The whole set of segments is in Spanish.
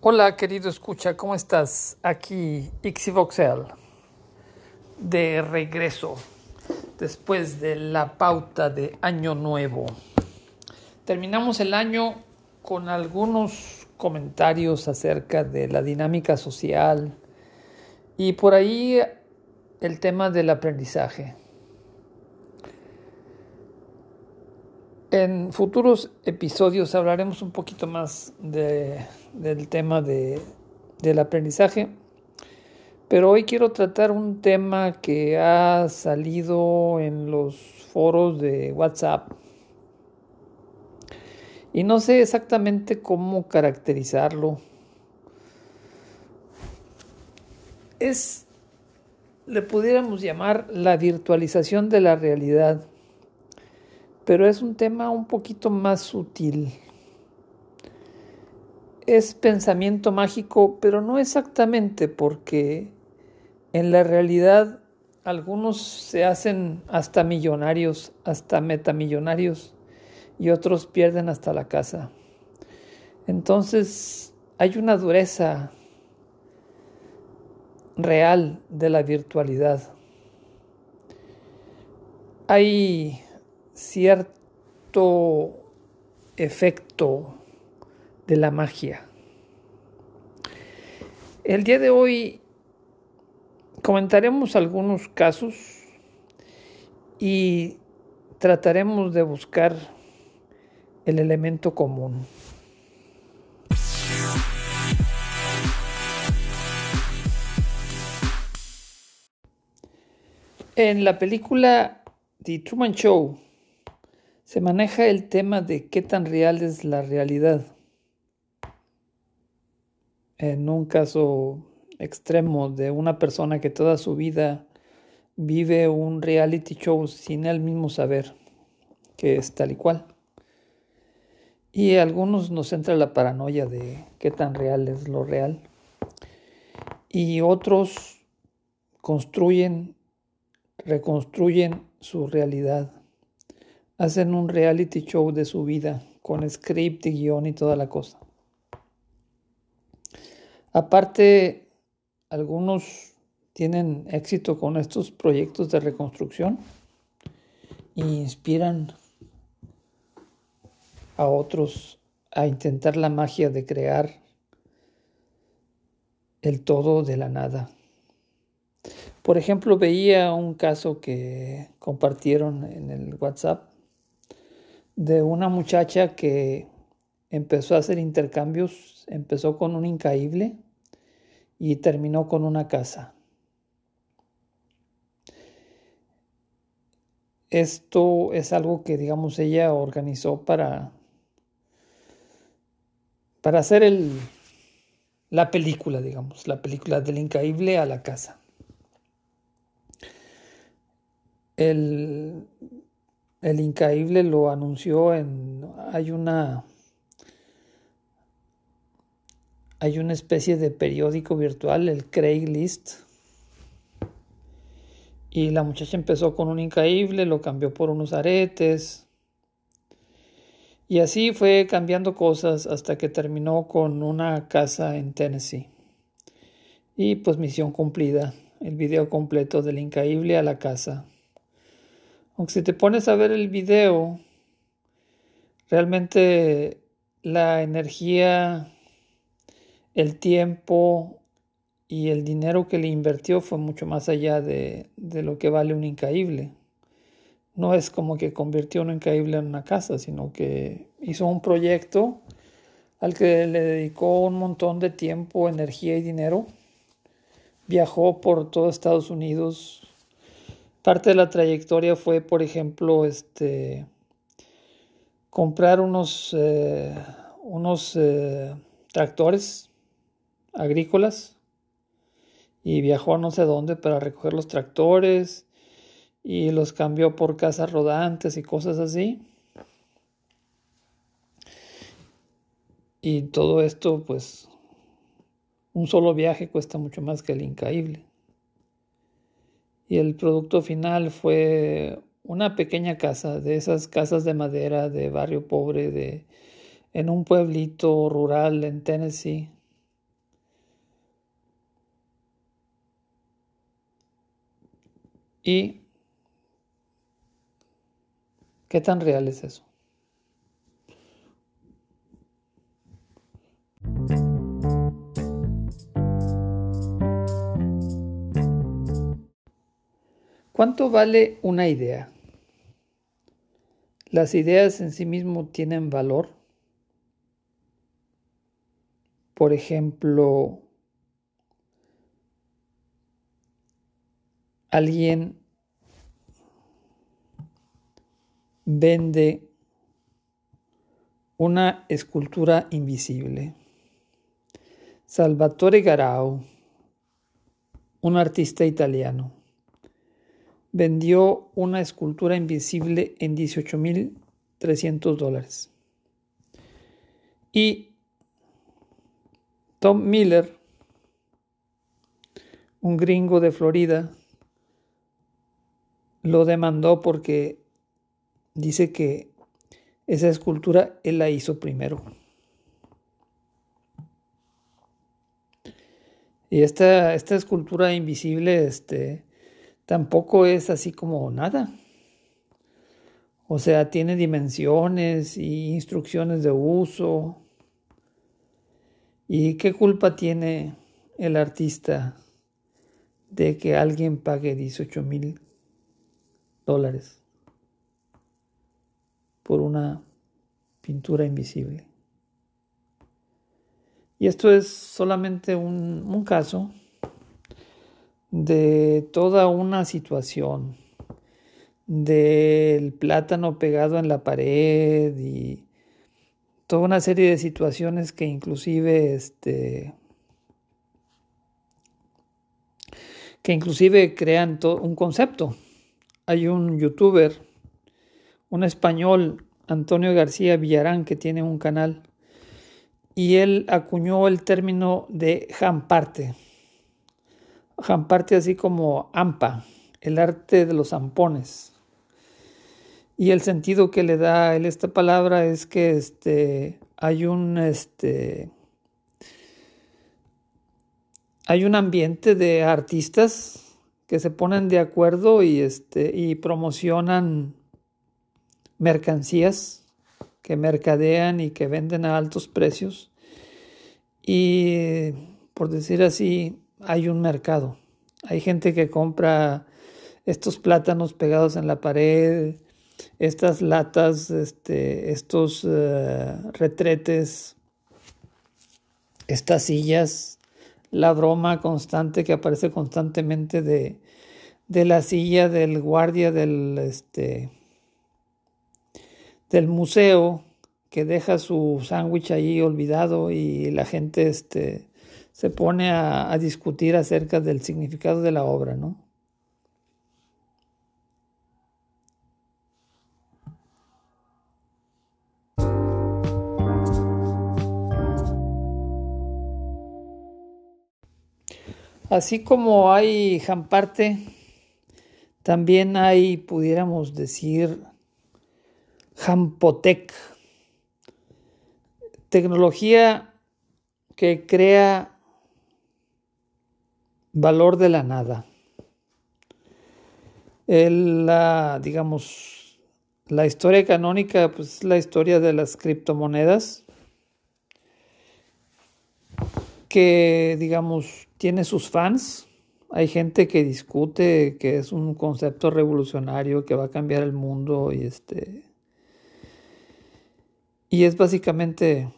Hola querido escucha, ¿cómo estás? Aquí Ixivoxel, de regreso, después de la pauta de Año Nuevo. Terminamos el año con algunos comentarios acerca de la dinámica social y por ahí el tema del aprendizaje. En futuros episodios hablaremos un poquito más de, del tema de, del aprendizaje, pero hoy quiero tratar un tema que ha salido en los foros de WhatsApp y no sé exactamente cómo caracterizarlo. Es, le pudiéramos llamar la virtualización de la realidad pero es un tema un poquito más sutil. Es pensamiento mágico, pero no exactamente porque en la realidad algunos se hacen hasta millonarios, hasta metamillonarios, y otros pierden hasta la casa. Entonces hay una dureza real de la virtualidad. Hay cierto efecto de la magia. El día de hoy comentaremos algunos casos y trataremos de buscar el elemento común. En la película The Truman Show se maneja el tema de qué tan real es la realidad. En un caso extremo de una persona que toda su vida vive un reality show sin él mismo saber que es tal y cual. Y a algunos nos entra la paranoia de qué tan real es lo real. Y otros construyen, reconstruyen su realidad hacen un reality show de su vida con script y guion y toda la cosa. Aparte, algunos tienen éxito con estos proyectos de reconstrucción e inspiran a otros a intentar la magia de crear el todo de la nada. Por ejemplo, veía un caso que compartieron en el WhatsApp de una muchacha que empezó a hacer intercambios, empezó con un incaíble y terminó con una casa. Esto es algo que, digamos, ella organizó para, para hacer el, la película, digamos, la película del incaíble a la casa. El, el Incaíble lo anunció en. Hay una. Hay una especie de periódico virtual, el Craigslist. Y la muchacha empezó con un Incaíble, lo cambió por unos aretes. Y así fue cambiando cosas hasta que terminó con una casa en Tennessee. Y pues misión cumplida, el video completo del Incaíble a la casa. Aunque si te pones a ver el video, realmente la energía, el tiempo y el dinero que le invirtió fue mucho más allá de, de lo que vale un incaíble. No es como que convirtió un incaíble en una casa, sino que hizo un proyecto al que le dedicó un montón de tiempo, energía y dinero. Viajó por todo Estados Unidos Parte de la trayectoria fue, por ejemplo, este, comprar unos, eh, unos eh, tractores agrícolas y viajó a no sé dónde para recoger los tractores y los cambió por casas rodantes y cosas así. Y todo esto, pues, un solo viaje cuesta mucho más que el incaíble y el producto final fue una pequeña casa, de esas casas de madera de barrio pobre, de, en un pueblito rural en Tennessee. ¿Y qué tan real es eso? ¿Cuánto vale una idea? ¿Las ideas en sí mismo tienen valor? Por ejemplo, alguien vende una escultura invisible. Salvatore Garau, un artista italiano, vendió una escultura invisible en 18.300 dólares. Y Tom Miller, un gringo de Florida, lo demandó porque dice que esa escultura él la hizo primero. Y esta, esta escultura invisible, este, tampoco es así como nada. O sea, tiene dimensiones y instrucciones de uso. ¿Y qué culpa tiene el artista de que alguien pague 18 mil dólares por una pintura invisible? Y esto es solamente un, un caso de toda una situación, del plátano pegado en la pared y toda una serie de situaciones que inclusive este que inclusive crean un concepto. Hay un youtuber, un español, Antonio García Villarán, que tiene un canal, y él acuñó el término de jamparte parte así como ampa, el arte de los zampones. Y el sentido que le da él esta palabra es que este, hay un este, hay un ambiente de artistas que se ponen de acuerdo este, y promocionan mercancías que mercadean y que venden a altos precios. Y por decir así, hay un mercado. Hay gente que compra estos plátanos pegados en la pared, estas latas, este, estos eh, retretes, estas sillas, la broma constante que aparece constantemente de, de la silla del guardia del, este, del museo que deja su sándwich ahí olvidado y la gente este, se pone a, discutir acerca del significado de la obra, ¿no? Así como hay Jamparte, también hay, pudiéramos decir, Jampotec, tecnología que crea valor de la nada. la, digamos, la historia canónica, pues es la historia de las criptomonedas, que, digamos, tiene sus fans. Hay gente que discute que es un concepto revolucionario que va a cambiar el mundo y este y es básicamente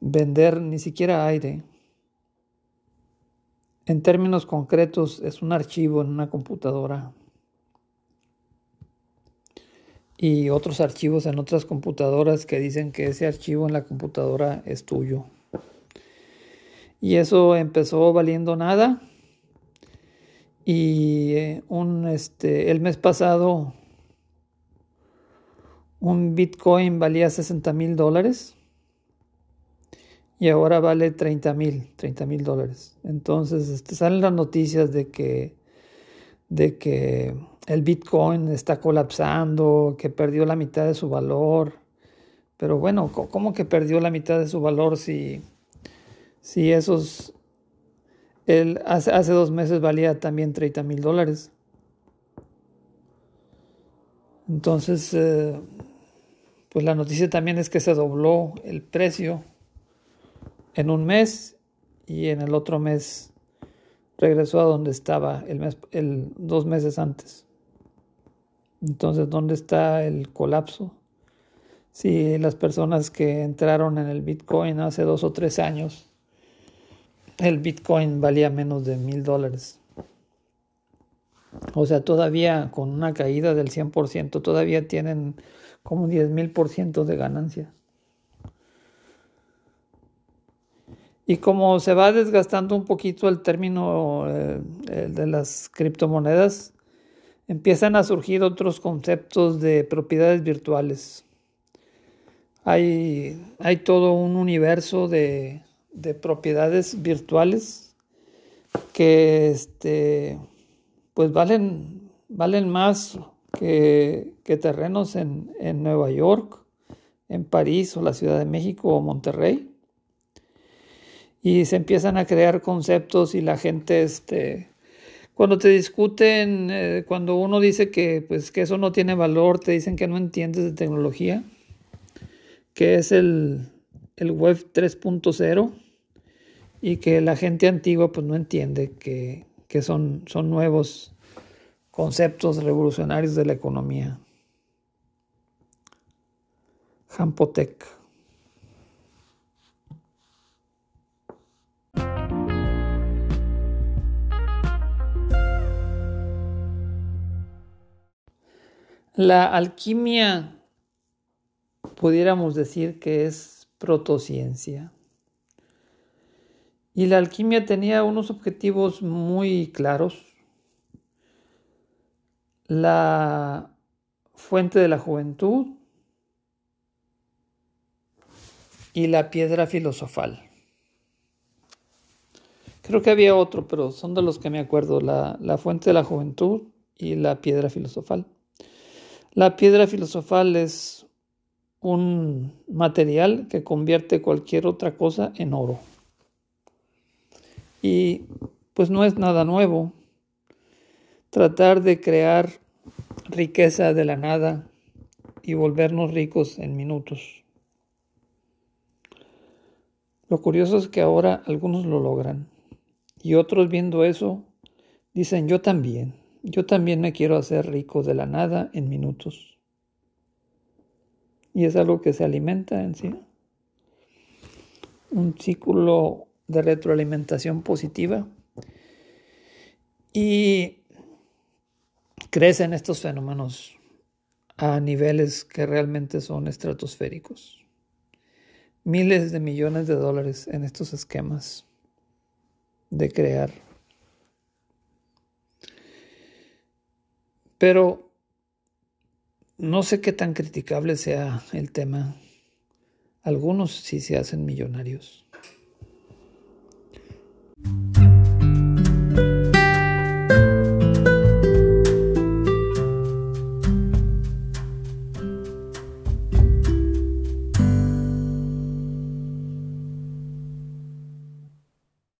vender ni siquiera aire, en términos concretos, es un archivo en una computadora y otros archivos en otras computadoras que dicen que ese archivo en la computadora es tuyo. Y eso empezó valiendo nada. Y eh, un, este, el mes pasado un Bitcoin valía 60 mil dólares y ahora vale 30 mil, 30 mil dólares. Entonces este, salen las noticias de que, de que el Bitcoin está colapsando, que perdió la mitad de su valor. Pero bueno, ¿cómo que perdió la mitad de su valor si, si esos... El, hace, hace dos meses valía también 30 mil dólares. Entonces, eh, pues la noticia también es que se dobló el precio en un mes y en el otro mes regresó a donde estaba el mes, el, dos meses antes. Entonces, ¿dónde está el colapso? Si las personas que entraron en el Bitcoin hace dos o tres años, el Bitcoin valía menos de mil dólares. O sea, todavía con una caída del 100%, todavía tienen como 10 mil por ciento de ganancia. Y como se va desgastando un poquito el término eh, de las criptomonedas, empiezan a surgir otros conceptos de propiedades virtuales. Hay, hay todo un universo de, de propiedades virtuales que este, pues valen, valen más que, que terrenos en, en, Nueva York, en París o la Ciudad de México o Monterrey. Y se empiezan a crear conceptos y la gente, este, cuando te discuten, eh, cuando uno dice que, pues, que eso no tiene valor, te dicen que no entiendes de tecnología, que es el, el web 3.0 y que la gente antigua pues no entiende que, que son, son nuevos conceptos revolucionarios de la economía. Jampotec. La alquimia pudiéramos decir que es protociencia. Y la alquimia tenía unos objetivos muy claros. La fuente de la juventud y la piedra filosofal. Creo que había otro, pero son de los que me acuerdo, la, la fuente de la juventud y la piedra filosofal. La piedra filosofal es un material que convierte cualquier otra cosa en oro. Y pues no es nada nuevo tratar de crear riqueza de la nada y volvernos ricos en minutos. Lo curioso es que ahora algunos lo logran y otros viendo eso dicen yo también, yo también me quiero hacer rico de la nada en minutos. Y es algo que se alimenta en sí. Un círculo de retroalimentación positiva y crecen estos fenómenos a niveles que realmente son estratosféricos. Miles de millones de dólares en estos esquemas de crear. Pero no sé qué tan criticable sea el tema. Algunos sí se hacen millonarios.